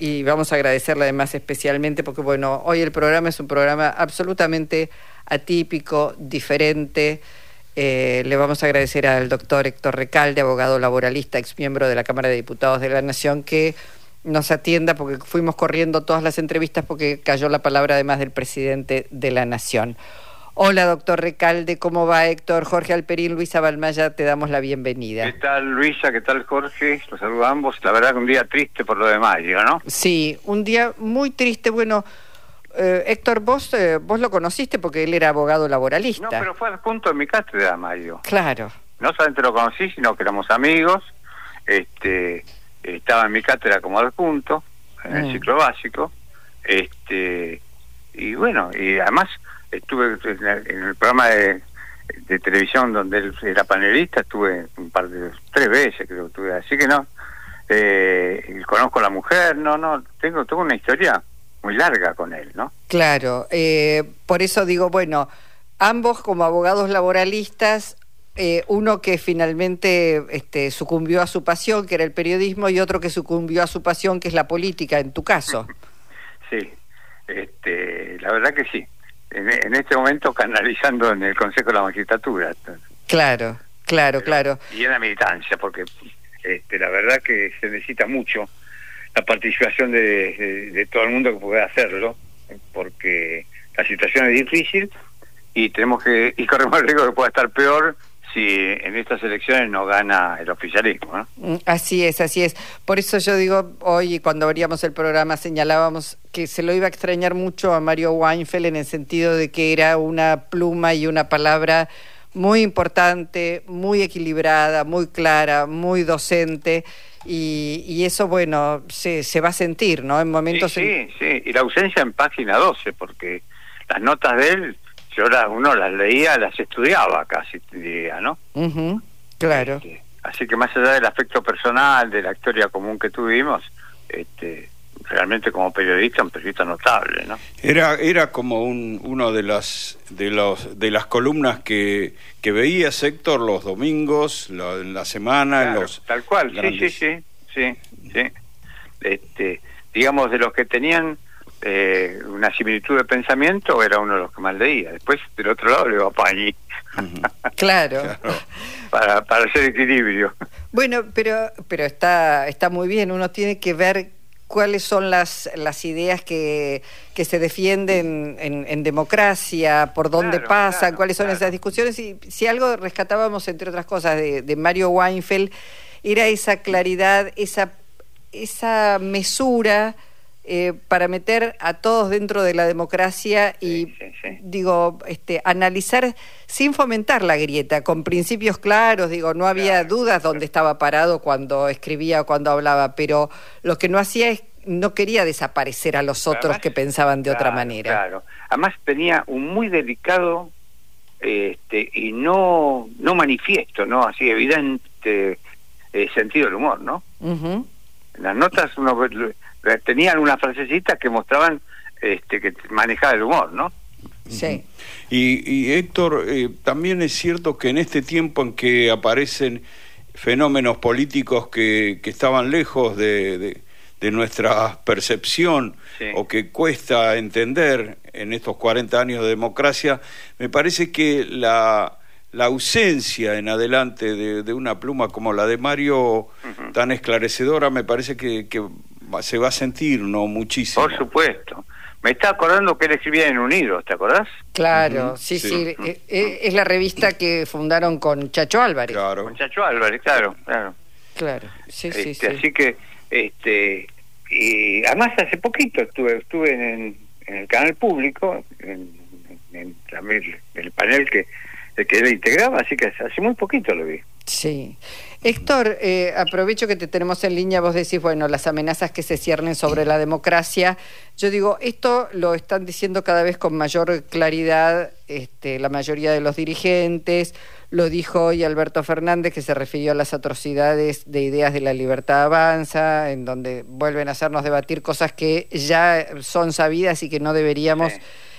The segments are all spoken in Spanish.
y vamos a agradecerle además especialmente porque bueno, hoy el programa es un programa absolutamente atípico, diferente. Eh, le vamos a agradecer al doctor Héctor Recalde, abogado laboralista, ex miembro de la Cámara de Diputados de la Nación, que nos atienda porque fuimos corriendo todas las entrevistas porque cayó la palabra además del presidente de la Nación. Hola, doctor Recalde, ¿cómo va Héctor? Jorge Alperín, Luisa Balmaya, te damos la bienvenida. ¿Qué tal Luisa? ¿Qué tal Jorge? Los saludo a ambos. La verdad que un día triste por lo de Mayo, ¿no? Sí, un día muy triste. Bueno, eh, Héctor, vos, eh, vos lo conociste porque él era abogado laboralista. No, pero fue punto de mi cátedra, Mayo. Claro. No solamente lo conocí, sino que éramos amigos. Este, estaba en mi cátedra como adjunto, en el mm. ciclo básico. Este, y bueno, y además estuve en el programa de, televisión donde él era panelista, estuve un par de, tres veces creo que estuve, así que no, eh, conozco a la mujer, no, no, tengo, tengo una historia muy larga con él, ¿no? Claro, eh, por eso digo, bueno, ambos como abogados laboralistas, eh, uno que finalmente este, sucumbió a su pasión, que era el periodismo, y otro que sucumbió a su pasión, que es la política, en tu caso. Sí, este, la verdad que sí en, este momento canalizando en el Consejo de la Magistratura. Claro, claro, claro. Y en la militancia, porque este, la verdad que se necesita mucho la participación de, todo el mundo que pueda hacerlo, porque la situación es difícil y tenemos que y corremos el riesgo de que pueda estar peor si en estas elecciones no gana el oficialismo. ¿no? Mm, así es, así es. Por eso yo digo, hoy cuando abríamos el programa señalábamos que se lo iba a extrañar mucho a Mario Weinfeld en el sentido de que era una pluma y una palabra muy importante, muy equilibrada, muy clara, muy docente. Y, eso, bueno, se, se va a sentir, ¿no? En momentos... Sí, sí, y la ausencia en página 12, porque las notas de él yo uno las leía, las estudiaba casi, diría, ¿no? claro. Este, así que más allá del aspecto personal, de la historia común que tuvimos, este, realmente como periodista un periodista notable, ¿no? Era era como un, uno de las de los de las columnas que que veía Héctor los domingos, en la semana, los tal cual, sí, sí, sí, sí, sí. Este, digamos de los que tenían eh, una similitud de pensamiento, era uno de los que más leía. Después, del otro lado, le va a Pañi. claro. para, para hacer equilibrio. Bueno, pero, pero está, está muy bien. Uno tiene que ver cuáles son las, las ideas que, que se defienden en, democracia, por dónde pasan, cuáles son esas discusiones. Y si algo rescatábamos, entre otras cosas, de, de Mario Weinfeld, era esa claridad, esa, esa mesura eh, para meter a todos dentro de la democracia y, digo, este, analizar sin fomentar la grieta, con principios claros, digo, no había dudas dónde estaba parado cuando escribía o cuando hablaba, pero lo que no hacía es no quería desaparecer a los otros que pensaban de otra manera. Claro, además tenía un muy delicado este, y no no manifiesto, no así evidente eh, sentido del humor, ¿no? En las notas uno tenían unas frasecitas que mostraban este, que manejaba el humor, ¿no? Sí. Y, Héctor, eh, también es cierto que en este tiempo en que aparecen fenómenos políticos que, que estaban lejos de, de, nuestra percepción o que cuesta entender en estos 40 años de democracia, me parece que la, la ausencia en adelante de, una pluma como la de Mario, tan esclarecedora, me parece que, que se va a sentir, ¿no? Muchísimo. Por supuesto. Me está acordando que él escribía en Unidos, ¿te acordás? Claro, sí, sí. Eh, eh, es la revista que fundaron con Chacho Álvarez. Claro. Con Chacho Álvarez, claro, claro. Claro, sí, sí, este, Así que, este, y además hace poquito estuve estuve en, el canal público, en, en, el panel que, que él integraba, así que hace muy poquito lo vi. Sí. Héctor, eh, aprovecho que te tenemos en línea, vos decís, bueno, las amenazas que se ciernen sobre la democracia. Yo digo, esto lo están diciendo cada vez con mayor claridad este, la mayoría de los dirigentes. Lo dijo hoy Alberto Fernández, que se refirió a las atrocidades de ideas de la libertad avanza, en donde vuelven a hacernos debatir cosas que ya son sabidas y que no deberíamos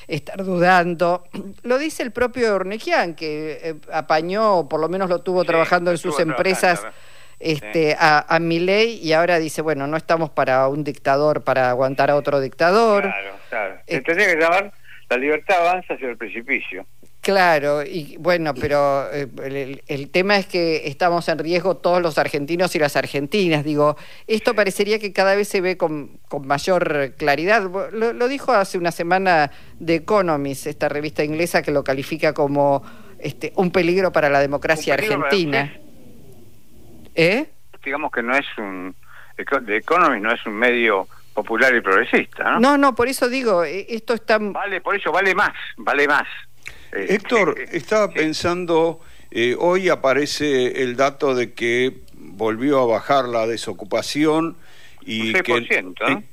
estar dudando. Lo dice el propio Ornequian, que eh, apañó, o por lo menos lo tuvo trabajando en sus empresas. este, a, a Milei y ahora dice, bueno, no estamos para un dictador, para aguantar a otro dictador. Claro, claro. Se tendría que llamar la libertad avanza hacia el precipicio. Claro, y bueno, pero eh, el, tema es que estamos en riesgo todos los argentinos y las argentinas. Digo, esto parecería que cada vez se ve con, con mayor claridad. Lo, dijo hace una semana The Economist, esta revista inglesa que lo califica como este, un peligro para la democracia argentina. ¿Eh? Digamos que no es un... The Economist no es un medio popular y progresista, ¿no? No, no, por eso digo, e, esto está... Vale, por eso vale más, vale más. Eh, Héctor, eh, estaba pensando, eh, hoy aparece el dato de que volvió a bajar la desocupación y, que,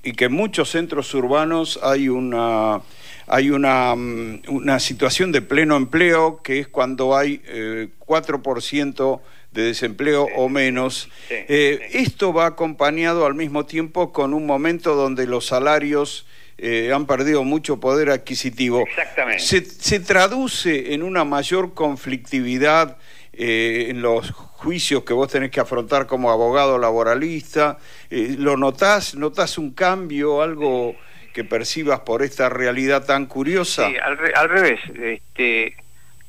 y que en muchos centros urbanos hay una hay una, mm, una situación de pleno empleo que es cuando hay eh, 4% de desempleo o menos. esto va acompañado al mismo tiempo con un momento donde los salarios eh, han perdido mucho poder adquisitivo. Exactamente. Se, traduce en una mayor conflictividad eh, en los juicios que vos tenés que afrontar como abogado laboralista. Eh, ¿Lo notás? ¿Notás un cambio, algo que percibas por esta realidad tan curiosa? Sí, al, revés. Este,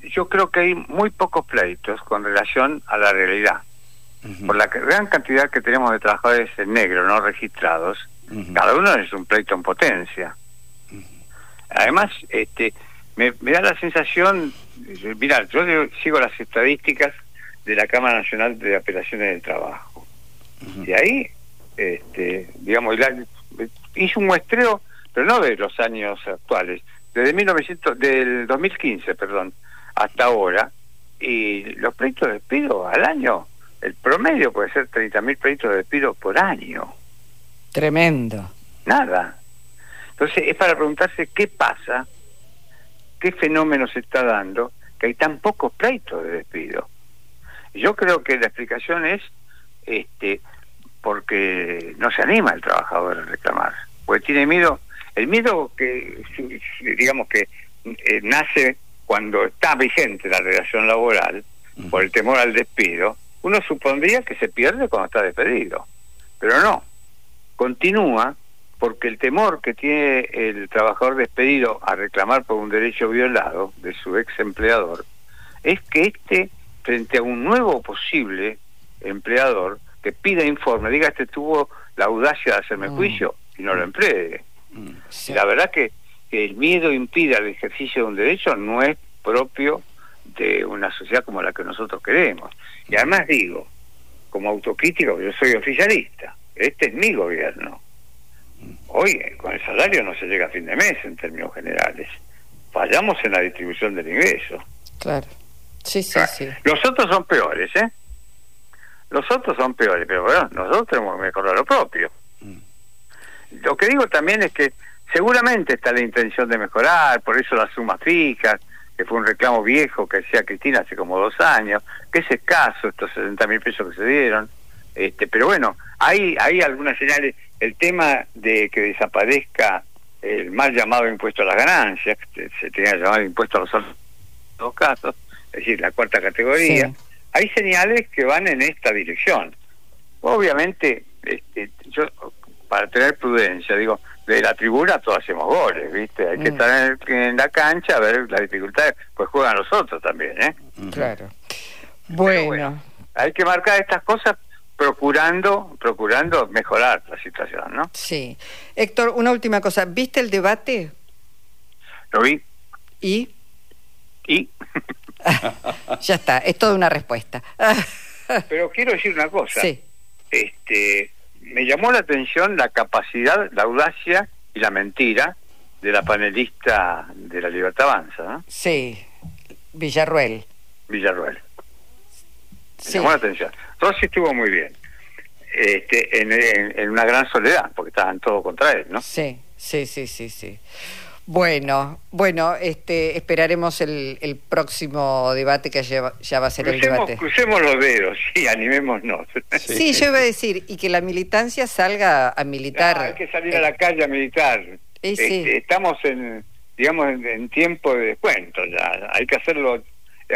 yo creo que hay muy pocos pleitos con relación a la realidad. Por la gran cantidad que tenemos de trabajadores en negro, no registrados, cada uno es un pleito en potencia. Además, este, me, da la sensación, mira, yo sigo las estadísticas de la Cámara Nacional de Apelaciones del Trabajo. Y ahí, este, digamos, hizo un muestreo, pero no de los años actuales, desde 1900, del 2015, perdón, hasta ahora, y los pleitos de despido al año, el promedio puede ser 30.000 pleitos de despido por año. Tremendo. Nada. Entonces es para preguntarse qué pasa, qué fenómeno se está dando, que hay tan pocos pleitos de despido. Yo creo que la explicación es este porque no se anima el trabajador a reclamar, porque tiene miedo, el miedo que digamos que eh, nace cuando está vigente la relación laboral por el temor al despido, uno supondría que se pierde cuando está despedido, pero no continúa porque el temor que tiene el trabajador despedido a reclamar por un derecho violado de su ex empleador es que éste, frente a un nuevo posible empleador, que pida informe, diga, este tuvo la audacia de hacerme mm. juicio y no lo emplee. Mm. Y la verdad que, que el miedo impida el ejercicio de un derecho no es propio de una sociedad como la que nosotros queremos. Y además digo, como autocrítico, yo soy oficialista, este es mi gobierno. Hoy con el salario no se llega a fin de mes en términos generales. Fallamos en la distribución del ingreso. Claro. Sí, sí, sí. Los otros son peores, ¿eh? Los otros son peores, pero bueno, nosotros tenemos que mejorar lo propio. Mm. Lo que digo también es que seguramente está la intención de mejorar, por eso la suma fija, que fue un reclamo viejo que hacía Cristina hace como dos años, que es escaso estos 60 mil pesos que se dieron. Este, pero bueno, hay, hay algunas señales. El tema de que desaparezca el mal llamado impuesto a las ganancias, que se tenía llamado impuesto a los dos casos, es decir, la cuarta categoría, hay señales que van en esta dirección. Obviamente, este, yo para tener prudencia, digo, de la tribuna todos hacemos goles, ¿viste? Hay que mm. estar en, la cancha a ver las dificultades, pues juegan los otros también, ¿eh? Claro. bueno. Hay que marcar estas cosas procurando procurando mejorar la situación, ¿no? Sí. Héctor, una última cosa. ¿Viste el debate? Lo vi. ¿Y? ¿Y? ya está, es toda una respuesta. Pero quiero decir una cosa. Sí. Este, me llamó la atención la capacidad, la audacia y la mentira de la panelista de la Libertad Avanza, ¿no? Sí, Villarruel. Villarruel. Llamó la atención. Rossi estuvo muy bien. Este, en, una gran soledad, porque estaban todos contra él, ¿no? Sí, sí, sí, sí, sí. Bueno, bueno, este, esperaremos el, el próximo debate que ya, va a ser el debate. Crucemos los dedos, sí, animémonos. Sí, yo iba a decir, y que la militancia salga a militar. hay que salir a la calle a militar. Este, estamos en, digamos, en, tiempo de descuento ya, hay que hacerlo,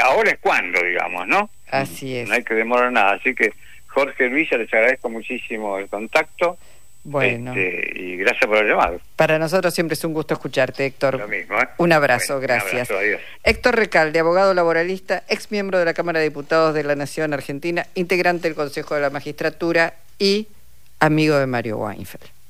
ahora es cuando, digamos, ¿no? Así es. No hay que demorar nada, así que Jorge Luisa, les agradezco muchísimo el contacto. Bueno. Este, y gracias por el llamado. Para nosotros siempre es un gusto escucharte, Héctor. Lo mismo, ¿eh? Un abrazo, gracias. Un abrazo, adiós. Héctor Recalde, abogado laboralista, ex miembro de la Cámara de Diputados de la Nación Argentina, integrante del Consejo de la Magistratura y amigo de Mario Weinfeld.